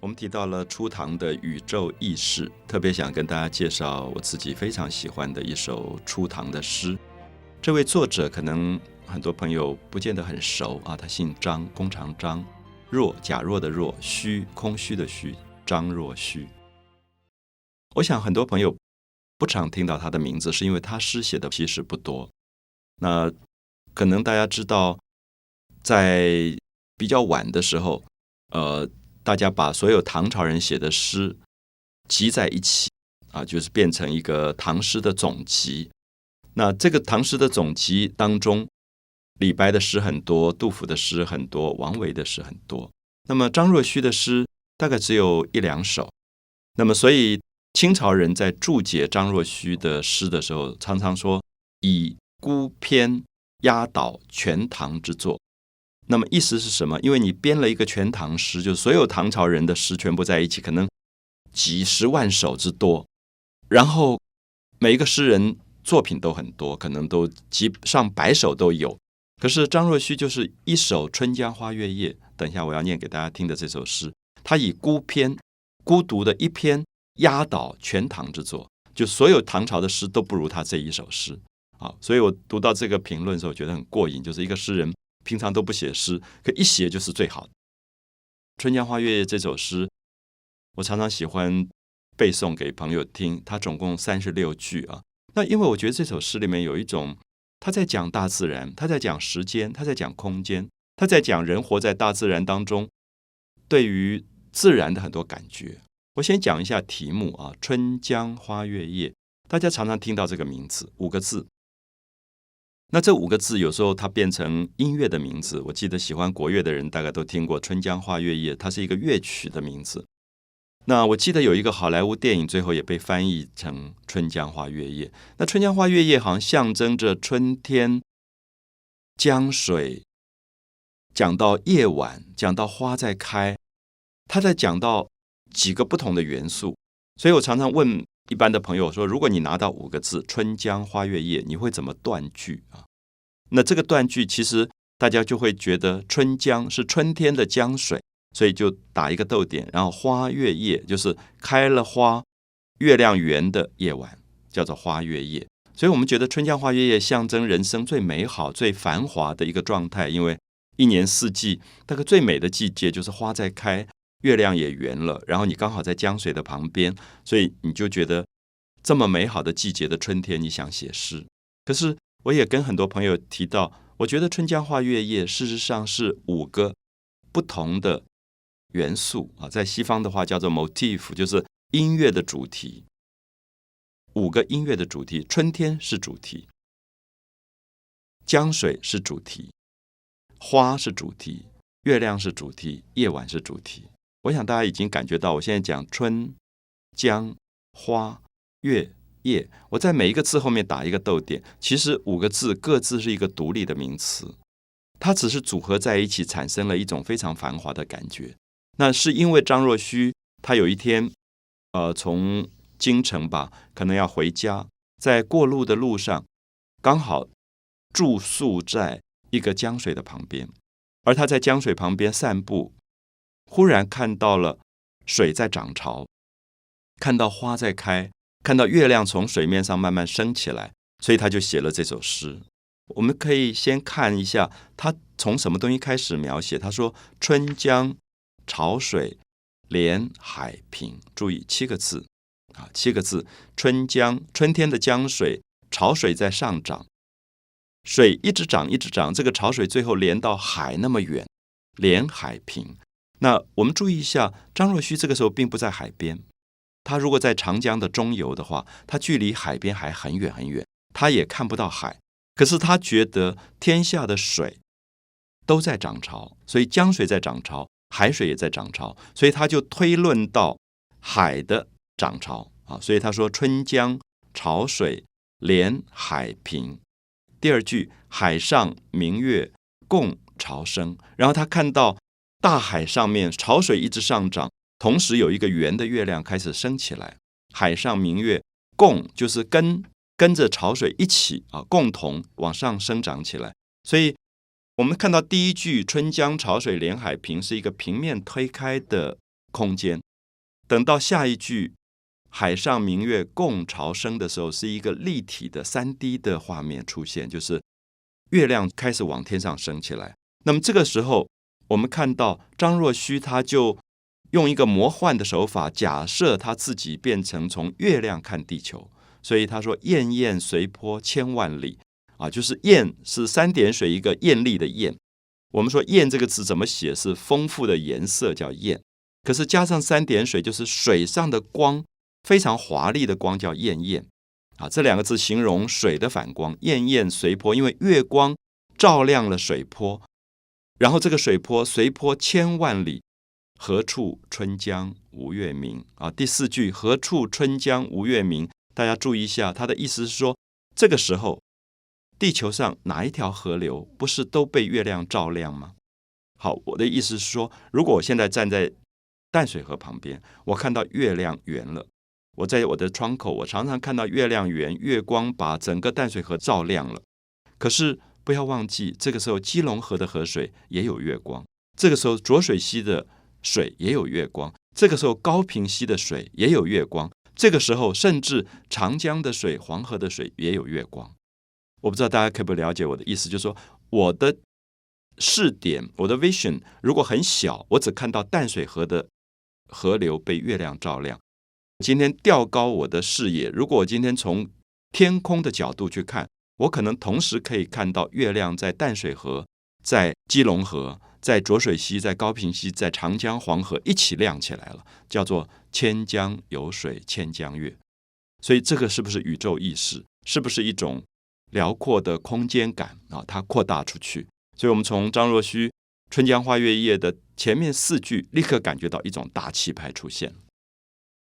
我们提到了初唐的宇宙意识，特别想跟大家介绍我自己非常喜欢的一首初唐的诗。这位作者可能很多朋友不见得很熟啊，他姓张，弓长张，若假若的若，虚空虚的虚，张若虚。我想很多朋友不常听到他的名字，是因为他诗写的其实不多。那可能大家知道，在比较晚的时候，呃。大家把所有唐朝人写的诗集在一起啊，就是变成一个唐诗的总集。那这个唐诗的总集当中，李白的诗很多，杜甫的诗很多，王维的诗很多。那么张若虚的诗大概只有一两首。那么所以清朝人在注解张若虚的诗的时候，常常说以孤篇压倒全唐之作。那么意思是什么？因为你编了一个全唐诗，就所有唐朝人的诗全部在一起，可能几十万首之多。然后每一个诗人作品都很多，可能都几上百首都有。可是张若虚就是一首《春江花月夜》，等一下我要念给大家听的这首诗，他以孤篇孤独的一篇压倒全唐之作，就所有唐朝的诗都不如他这一首诗啊！所以我读到这个评论的时候，觉得很过瘾，就是一个诗人。平常都不写诗，可一写就是最好的。《春江花月夜》这首诗，我常常喜欢背诵给朋友听。它总共三十六句啊。那因为我觉得这首诗里面有一种，他在讲大自然，他在讲时间，他在讲空间，他在讲人活在大自然当中，对于自然的很多感觉。我先讲一下题目啊，《春江花月夜》，大家常常听到这个名字，五个字。那这五个字有时候它变成音乐的名字。我记得喜欢国乐的人大概都听过《春江花月夜》，它是一个乐曲的名字。那我记得有一个好莱坞电影，最后也被翻译成《春江花月夜》。那《春江花月夜》好像象征着春天，江水讲到夜晚，讲到花在开，他在讲到几个不同的元素。所以我常常问。一般的朋友说，如果你拿到五个字《春江花月夜》，你会怎么断句啊？那这个断句其实大家就会觉得春江是春天的江水，所以就打一个逗点，然后花月夜就是开了花、月亮圆的夜晚，叫做花月夜。所以我们觉得春江花月夜象征人生最美好、最繁华的一个状态，因为一年四季，那个最美的季节就是花在开。月亮也圆了，然后你刚好在江水的旁边，所以你就觉得这么美好的季节的春天，你想写诗。可是我也跟很多朋友提到，我觉得《春江花月夜》事实上是五个不同的元素啊，在西方的话叫做 motif，就是音乐的主题。五个音乐的主题，春天是主题，江水是主题，花是主题，月亮是主题，夜晚是主题。我想大家已经感觉到，我现在讲春江花月夜，我在每一个字后面打一个逗点。其实五个字各自是一个独立的名词，它只是组合在一起，产生了一种非常繁华的感觉。那是因为张若虚他有一天，呃，从京城吧，可能要回家，在过路的路上，刚好住宿在一个江水的旁边，而他在江水旁边散步。忽然看到了水在涨潮，看到花在开，看到月亮从水面上慢慢升起来，所以他就写了这首诗。我们可以先看一下他从什么东西开始描写。他说：“春江潮水连海平。”注意七个字啊，七个字。春江，春天的江水，潮水在上涨，水一直涨，一直涨。这个潮水最后连到海那么远，连海平。那我们注意一下，张若虚这个时候并不在海边。他如果在长江的中游的话，他距离海边还很远很远，他也看不到海。可是他觉得天下的水都在涨潮，所以江水在涨潮，海水也在涨潮，所以他就推论到海的涨潮啊。所以他说：“春江潮水连海平。”第二句“海上明月共潮生”，然后他看到。大海上面潮水一直上涨，同时有一个圆的月亮开始升起来。海上明月共就是跟跟着潮水一起啊，共同往上生长起来。所以，我们看到第一句“春江潮水连海平”是一个平面推开的空间。等到下一句“海上明月共潮生”的时候，是一个立体的三 D 的画面出现，就是月亮开始往天上升起来。那么这个时候，我们看到张若虚他就用一个魔幻的手法，假设他自己变成从月亮看地球，所以他说“滟滟随波千万里”，啊，就是“滟”是三点水一个艳丽的“艳”。我们说“艳”这个词怎么写？是丰富的颜色叫“艳”，可是加上三点水，就是水上的光，非常华丽的光叫“艳艳”。啊，这两个字形容水的反光，“艳艳随波”，因为月光照亮了水波，然后这个水波随波千万里，何处春江无月明？啊，第四句“何处春江无月明”，大家注意一下，它的意思是说，这个时候。地球上哪一条河流不是都被月亮照亮吗？好，我的意思是说，如果我现在站在淡水河旁边，我看到月亮圆了，我在我的窗口，我常常看到月亮圆，月光把整个淡水河照亮了。可是不要忘记，这个时候基隆河的河水也有月光，这个时候浊水溪的水也有月光，这个时候高平溪的水也有月光，这个时候甚至长江的水、黄河的水也有月光。我不知道大家可不了解我的意思，就是说我的视点，我的 vision 如果很小，我只看到淡水河的河流被月亮照亮。今天调高我的视野，如果我今天从天空的角度去看，我可能同时可以看到月亮在淡水河、在基隆河、在浊水溪、在高平溪、在长江、黄河一起亮起来了，叫做千江有水千江月。所以这个是不是宇宙意识？是不是一种？辽阔的空间感啊，它扩大出去，所以我们从张若虚《春江花月夜》的前面四句，立刻感觉到一种大气派出现。